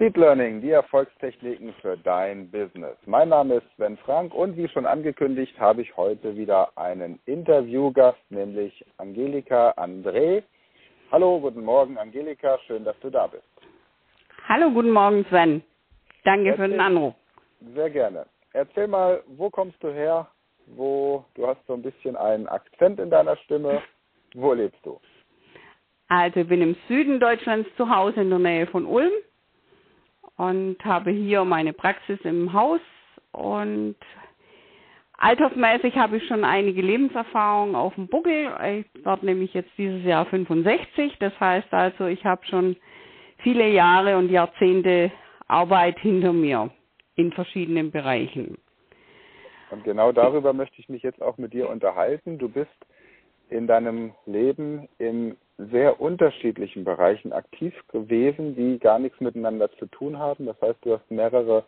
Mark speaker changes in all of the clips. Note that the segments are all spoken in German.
Speaker 1: Speed Learning, die Erfolgstechniken für dein Business. Mein Name ist Sven Frank und wie schon angekündigt, habe ich heute wieder einen Interviewgast, nämlich Angelika André. Hallo, guten Morgen Angelika, schön, dass du da bist.
Speaker 2: Hallo, guten Morgen Sven. Danke Erzähl, für den Anruf.
Speaker 1: Sehr gerne. Erzähl mal, wo kommst du her? Wo du hast so ein bisschen einen Akzent in deiner Stimme. Wo lebst du?
Speaker 2: Also ich bin im Süden Deutschlands zu Hause in der Nähe von Ulm und habe hier meine Praxis im Haus und altersmäßig habe ich schon einige Lebenserfahrungen auf dem Buckel. Ich werde nämlich jetzt dieses Jahr 65, das heißt also, ich habe schon viele Jahre und Jahrzehnte Arbeit hinter mir in verschiedenen Bereichen.
Speaker 1: Und genau darüber möchte ich mich jetzt auch mit dir unterhalten. Du bist in deinem Leben in sehr unterschiedlichen Bereichen aktiv gewesen, die gar nichts miteinander zu tun haben. Das heißt, du hast mehrere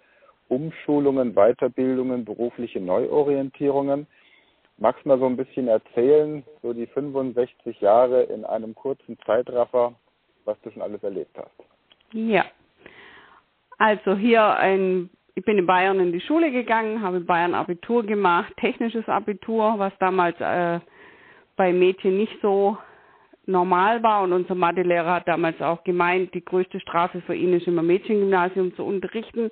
Speaker 1: Umschulungen, Weiterbildungen, berufliche Neuorientierungen. Magst du mal so ein bisschen erzählen, so die 65 Jahre in einem kurzen Zeitraffer, was du schon alles erlebt hast?
Speaker 2: Ja. Also hier ein ich bin in Bayern in die Schule gegangen, habe in Bayern Abitur gemacht, technisches Abitur, was damals äh, bei Mädchen nicht so normal war und unser Mathelehrer hat damals auch gemeint, die größte Strafe für ihn ist immer Mädchengymnasium zu unterrichten.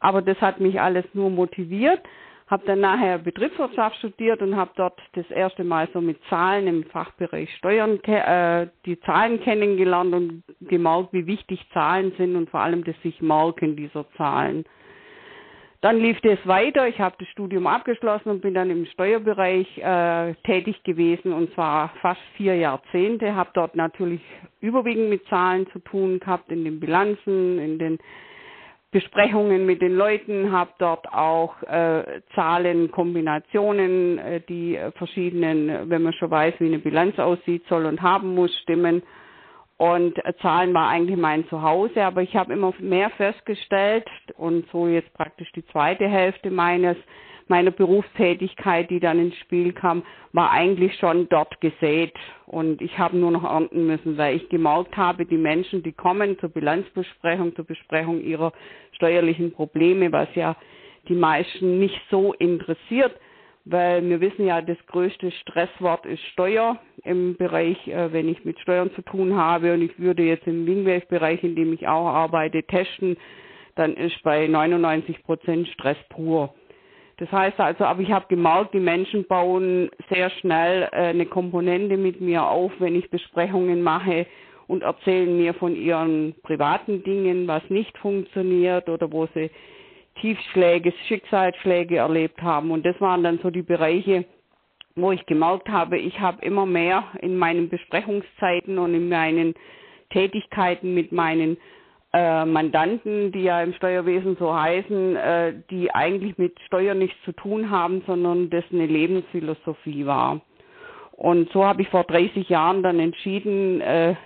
Speaker 2: Aber das hat mich alles nur motiviert. Habe dann nachher Betriebswirtschaft studiert und habe dort das erste Mal so mit Zahlen im Fachbereich Steuern äh, die Zahlen kennengelernt und gemerkt, wie wichtig Zahlen sind und vor allem das sich merken dieser Zahlen. Dann lief das weiter. Ich habe das Studium abgeschlossen und bin dann im Steuerbereich äh, tätig gewesen und zwar fast vier Jahrzehnte. Habe dort natürlich überwiegend mit Zahlen zu tun gehabt, in den Bilanzen, in den Besprechungen mit den Leuten, habe dort auch äh, Zahlenkombinationen, äh, die verschiedenen, wenn man schon weiß, wie eine Bilanz aussieht, soll und haben muss, stimmen und äh, Zahlen war eigentlich mein Zuhause, aber ich habe immer mehr festgestellt und so jetzt praktisch die zweite Hälfte meines meiner Berufstätigkeit, die dann ins Spiel kam, war eigentlich schon dort gesät. Und ich habe nur noch ernten müssen, weil ich gemerkt habe, die Menschen, die kommen zur Bilanzbesprechung, zur Besprechung ihrer steuerlichen Probleme, was ja die meisten nicht so interessiert, weil wir wissen ja, das größte Stresswort ist Steuer im Bereich, äh, wenn ich mit Steuern zu tun habe und ich würde jetzt im Wingwave-Bereich, in dem ich auch arbeite, testen, dann ist bei 99 Prozent Stress pur. Das heißt also, aber ich habe gemerkt, die Menschen bauen sehr schnell äh, eine Komponente mit mir auf, wenn ich Besprechungen mache und erzählen mir von ihren privaten Dingen, was nicht funktioniert oder wo sie Tiefschläge, Schicksalsschläge erlebt haben. Und das waren dann so die Bereiche, wo ich gemerkt habe, ich habe immer mehr in meinen Besprechungszeiten und in meinen Tätigkeiten mit meinen äh, Mandanten, die ja im Steuerwesen so heißen, äh, die eigentlich mit Steuern nichts zu tun haben, sondern das eine Lebensphilosophie war. Und so habe ich vor 30 Jahren dann entschieden, äh,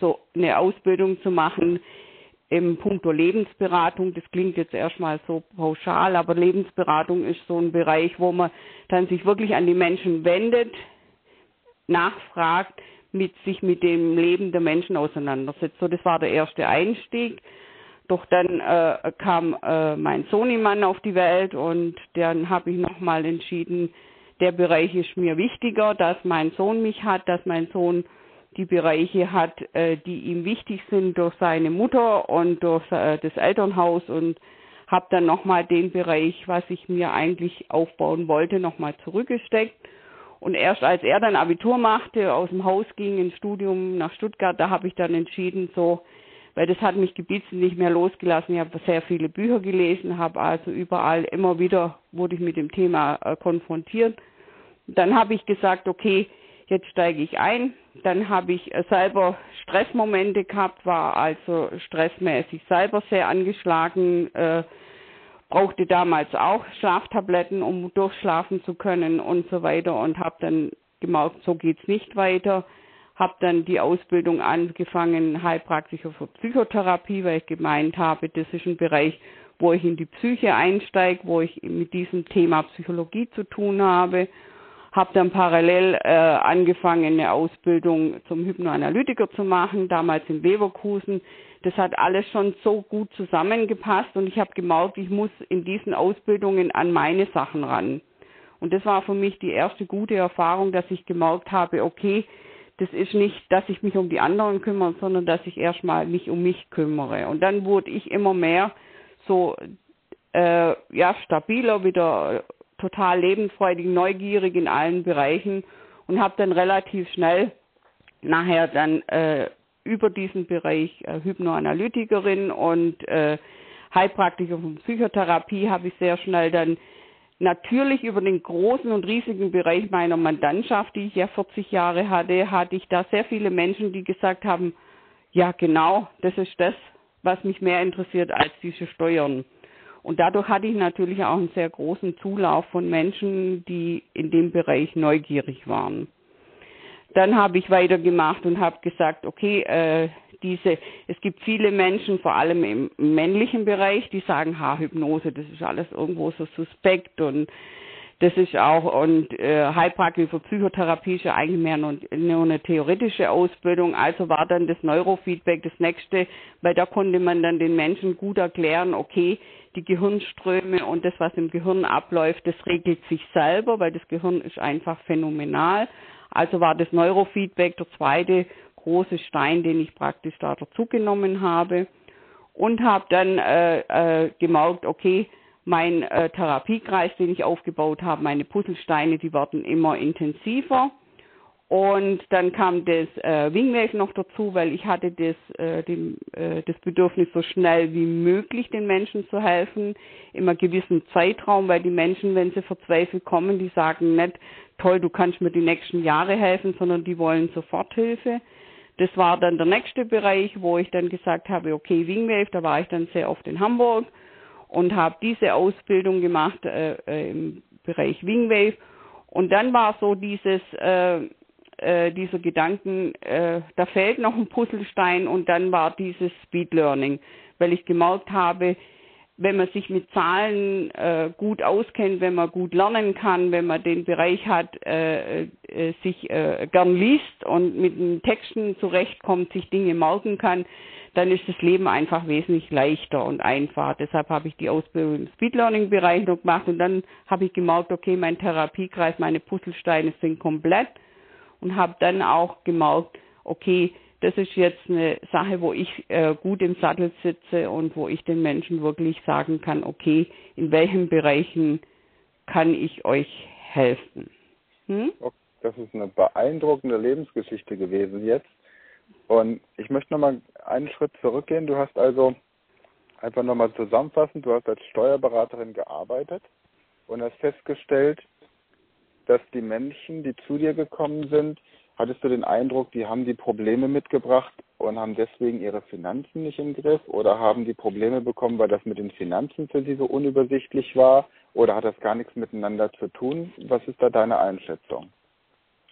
Speaker 2: so eine Ausbildung zu machen im Punkto Lebensberatung. Das klingt jetzt erstmal so pauschal, aber Lebensberatung ist so ein Bereich, wo man dann sich wirklich an die Menschen wendet, nachfragt, mit sich mit dem Leben der Menschen auseinandersetzt. So, das war der erste Einstieg. Doch dann äh, kam äh, mein Sohnemann auf die Welt und dann habe ich nochmal entschieden, der Bereich ist mir wichtiger, dass mein Sohn mich hat, dass mein Sohn die Bereiche hat, äh, die ihm wichtig sind durch seine Mutter und durch äh, das Elternhaus und habe dann nochmal den Bereich, was ich mir eigentlich aufbauen wollte, nochmal zurückgesteckt. Und erst als er dann Abitur machte, aus dem Haus ging ins Studium nach Stuttgart, da habe ich dann entschieden, so, weil das hat mich gebissen nicht mehr losgelassen. Ich habe sehr viele Bücher gelesen, habe also überall immer wieder wurde ich mit dem Thema äh, konfrontiert. Dann habe ich gesagt, okay, jetzt steige ich ein. Dann habe ich äh, selber Stressmomente gehabt, war also stressmäßig selber sehr angeschlagen, äh, brauchte damals auch Schlaftabletten, um durchschlafen zu können und so weiter und habe dann gemerkt, so geht's nicht weiter. Habe dann die Ausbildung angefangen, Heilpraktiker für Psychotherapie, weil ich gemeint habe, das ist ein Bereich, wo ich in die Psyche einsteige, wo ich mit diesem Thema Psychologie zu tun habe habe dann parallel äh, angefangen, eine Ausbildung zum Hypnoanalytiker zu machen, damals in Leverkusen. das hat alles schon so gut zusammengepasst und ich habe gemerkt, ich muss in diesen Ausbildungen an meine Sachen ran. Und das war für mich die erste gute Erfahrung, dass ich gemerkt habe, okay, das ist nicht, dass ich mich um die anderen kümmere, sondern dass ich erstmal mich um mich kümmere. Und dann wurde ich immer mehr so äh, ja stabiler, wieder total lebensfreudig, neugierig in allen Bereichen und habe dann relativ schnell nachher dann äh, über diesen Bereich äh, Hypnoanalytikerin und äh, Heilpraktiker von Psychotherapie habe ich sehr schnell dann natürlich über den großen und riesigen Bereich meiner Mandantschaft, die ich ja 40 Jahre hatte, hatte ich da sehr viele Menschen, die gesagt haben, ja genau, das ist das, was mich mehr interessiert als diese Steuern. Und dadurch hatte ich natürlich auch einen sehr großen Zulauf von Menschen, die in dem Bereich neugierig waren. Dann habe ich weitergemacht und habe gesagt, okay, äh, diese, es gibt viele Menschen, vor allem im männlichen Bereich, die sagen, Haarhypnose, das ist alles irgendwo so suspekt und das ist auch, und äh, Heilpraktik für Psychotherapie ist ja eigentlich mehr nur, nur eine theoretische Ausbildung. Also war dann das Neurofeedback das nächste, weil da konnte man dann den Menschen gut erklären, okay, die Gehirnströme und das, was im Gehirn abläuft, das regelt sich selber, weil das Gehirn ist einfach phänomenal. Also war das Neurofeedback der zweite große Stein, den ich praktisch da dazugenommen habe und habe dann äh, äh, gemerkt, okay, mein äh, Therapiekreis, den ich aufgebaut habe, meine Puzzlesteine, die werden immer intensiver. Und dann kam das äh, Wingwave noch dazu, weil ich hatte das, äh, dem, äh, das Bedürfnis, so schnell wie möglich den Menschen zu helfen, einem gewissen Zeitraum, weil die Menschen, wenn sie verzweifelt kommen, die sagen nicht, toll, du kannst mir die nächsten Jahre helfen, sondern die wollen sofort Hilfe. Das war dann der nächste Bereich, wo ich dann gesagt habe, okay, Wingwave, da war ich dann sehr oft in Hamburg und habe diese Ausbildung gemacht äh, äh, im Bereich Wingwave. Und dann war so dieses, äh, äh, dieser Gedanken, äh, da fehlt noch ein Puzzlestein und dann war dieses Speed Learning, weil ich gemerkt habe, wenn man sich mit Zahlen äh, gut auskennt, wenn man gut lernen kann, wenn man den Bereich hat, äh, äh, sich äh, gern liest und mit den Texten zurechtkommt, sich Dinge merken kann, dann ist das Leben einfach wesentlich leichter und einfacher. Deshalb habe ich die Ausbildung im Speed Learning Bereich noch gemacht und dann habe ich gemerkt, okay, mein Therapiekreis, meine Puzzlesteine sind komplett und habe dann auch gemerkt, okay, das ist jetzt eine Sache, wo ich äh, gut im Sattel sitze und wo ich den Menschen wirklich sagen kann, okay, in welchen Bereichen kann ich euch helfen.
Speaker 1: Hm? Das ist eine beeindruckende Lebensgeschichte gewesen jetzt. Und ich möchte nochmal einen Schritt zurückgehen. Du hast also einfach nochmal zusammenfassen, du hast als Steuerberaterin gearbeitet und hast festgestellt, dass die Menschen, die zu dir gekommen sind, Hattest du den Eindruck, die haben die Probleme mitgebracht und haben deswegen ihre Finanzen nicht im Griff oder haben die Probleme bekommen, weil das mit den Finanzen für sie so unübersichtlich war oder hat das gar nichts miteinander zu tun? Was ist da deine Einschätzung?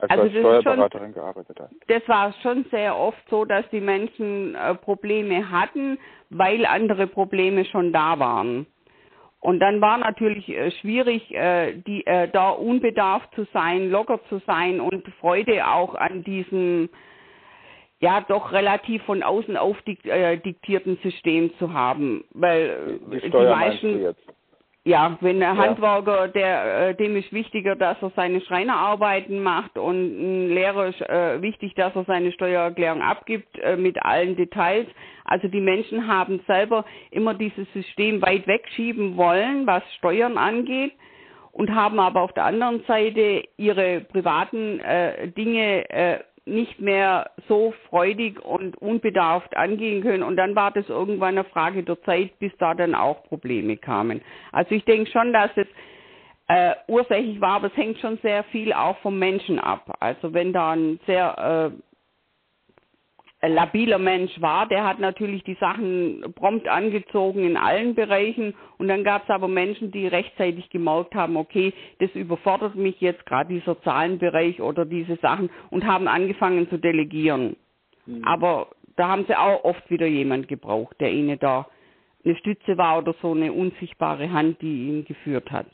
Speaker 2: Als also als Steuerberaterin schon, gearbeitet hast. Das war schon sehr oft so, dass die Menschen äh, Probleme hatten, weil andere Probleme schon da waren. Und dann war natürlich äh, schwierig, äh, die, äh, da unbedarft zu sein, locker zu sein und Freude auch an diesem ja doch relativ von außen aufdiktierten äh, System zu haben, weil
Speaker 1: die, die, die meisten
Speaker 2: ja, wenn ein Handwerker, der, äh, dem ist wichtiger, dass er seine Schreinerarbeiten macht und ein Lehrer ist äh, wichtig, dass er seine Steuererklärung abgibt äh, mit allen Details. Also die Menschen haben selber immer dieses System weit wegschieben wollen, was Steuern angeht und haben aber auf der anderen Seite ihre privaten äh, Dinge äh, nicht mehr so freudig und unbedarft angehen können. Und dann war das irgendwann eine Frage der Zeit, bis da dann auch Probleme kamen. Also ich denke schon, dass es äh, ursächlich war, aber es hängt schon sehr viel auch vom Menschen ab. Also wenn da ein sehr äh, labiler Mensch war, der hat natürlich die Sachen prompt angezogen in allen Bereichen und dann gab es aber Menschen, die rechtzeitig gemerkt haben, okay, das überfordert mich jetzt gerade dieser Zahlenbereich oder diese Sachen und haben angefangen zu delegieren. Mhm. Aber da haben sie auch oft wieder jemand gebraucht, der ihnen da eine Stütze war oder so eine unsichtbare Hand, die ihn geführt hat.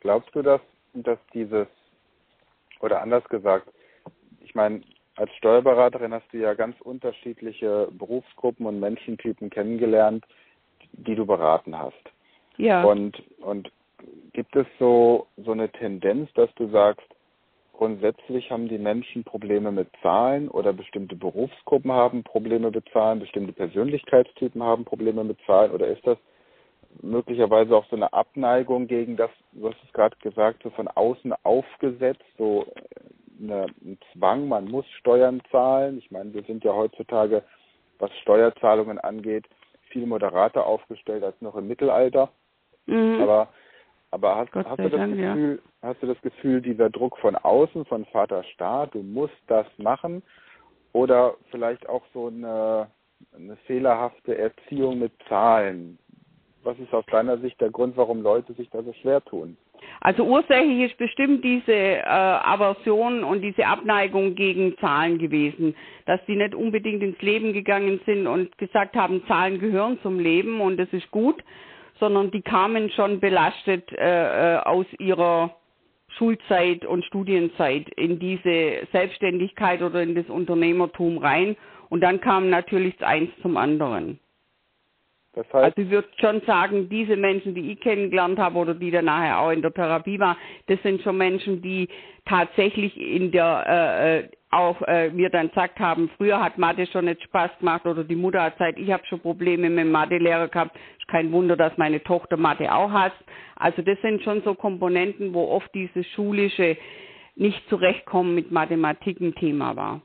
Speaker 1: Glaubst du, dass, dass dieses, oder anders gesagt, ich meine, als Steuerberaterin hast du ja ganz unterschiedliche Berufsgruppen und Menschentypen kennengelernt, die du beraten hast.
Speaker 2: Ja.
Speaker 1: Und, und gibt es so, so eine Tendenz, dass du sagst, grundsätzlich haben die Menschen Probleme mit Zahlen oder bestimmte Berufsgruppen haben Probleme mit Zahlen, bestimmte Persönlichkeitstypen haben Probleme mit Zahlen oder ist das möglicherweise auch so eine Abneigung gegen das, du hast es gerade gesagt, so von außen aufgesetzt, so eine, ein Zwang, man muss Steuern zahlen. Ich meine, wir sind ja heutzutage, was Steuerzahlungen angeht, viel moderater aufgestellt als noch im Mittelalter. Mhm. Aber aber hast, hast du das Dank, Gefühl, ja. hast du das Gefühl, dieser Druck von außen, von Vater Staat, du musst das machen, oder vielleicht auch so eine, eine fehlerhafte Erziehung mit Zahlen? Was ist aus deiner Sicht der Grund, warum Leute sich da so schwer tun?
Speaker 2: Also ursächlich ist bestimmt diese äh, Aversion und diese Abneigung gegen Zahlen gewesen, dass sie nicht unbedingt ins Leben gegangen sind und gesagt haben, Zahlen gehören zum Leben und das ist gut, sondern die kamen schon belastet äh, äh, aus ihrer Schulzeit und Studienzeit in diese Selbstständigkeit oder in das Unternehmertum rein. Und dann kam natürlich eins zum anderen. Das heißt, also ich würde schon sagen, diese Menschen, die ich kennengelernt habe oder die dann nachher auch in der Therapie waren, das sind schon Menschen, die tatsächlich in der äh, äh auch äh, mir dann gesagt haben, früher hat Mathe schon nicht Spaß gemacht oder die Mutter hat gesagt, ich habe schon Probleme mit dem Mathelehrer gehabt. Ist kein Wunder, dass meine Tochter Mathe auch hat. Also das sind schon so Komponenten, wo oft dieses schulische nicht zurechtkommen mit Mathematik ein Thema war.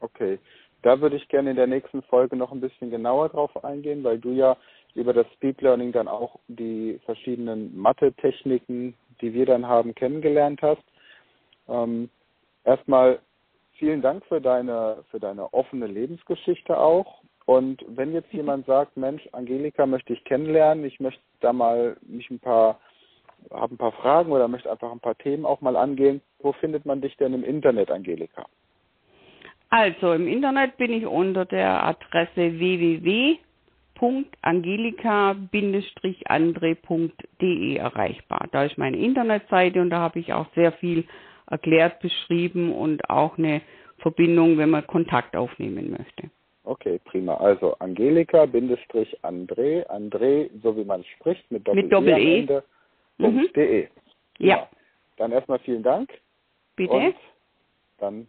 Speaker 1: Okay, da würde ich gerne in der nächsten Folge noch ein bisschen genauer drauf eingehen, weil du ja über das Speed Learning dann auch die verschiedenen Mathe-Techniken, die wir dann haben, kennengelernt hast. Ähm, erstmal vielen Dank für deine, für deine offene Lebensgeschichte auch. Und wenn jetzt jemand sagt, Mensch, Angelika möchte ich kennenlernen, ich möchte da mal mich ein paar, habe ein paar Fragen oder möchte einfach ein paar Themen auch mal angehen, wo findet man dich denn im Internet, Angelika?
Speaker 2: Also im Internet bin ich unter der Adresse www.angelika-andre.de erreichbar. Da ist meine Internetseite und da habe ich auch sehr viel erklärt, beschrieben und auch eine Verbindung, wenn man Kontakt aufnehmen möchte.
Speaker 1: Okay, prima. Also Angelika-André, André, so wie man spricht, mit Doppel-E.
Speaker 2: Mit Doppel-E.
Speaker 1: -E. Mhm. .de.
Speaker 2: Ja.
Speaker 1: Dann erstmal vielen Dank.
Speaker 2: Bitte.
Speaker 1: Und dann,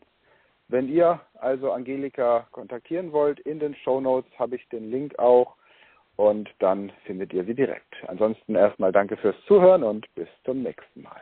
Speaker 1: wenn ihr also Angelika kontaktieren wollt, in den Show Notes habe ich den Link auch und dann findet ihr sie direkt. Ansonsten erstmal danke fürs Zuhören und bis zum nächsten Mal.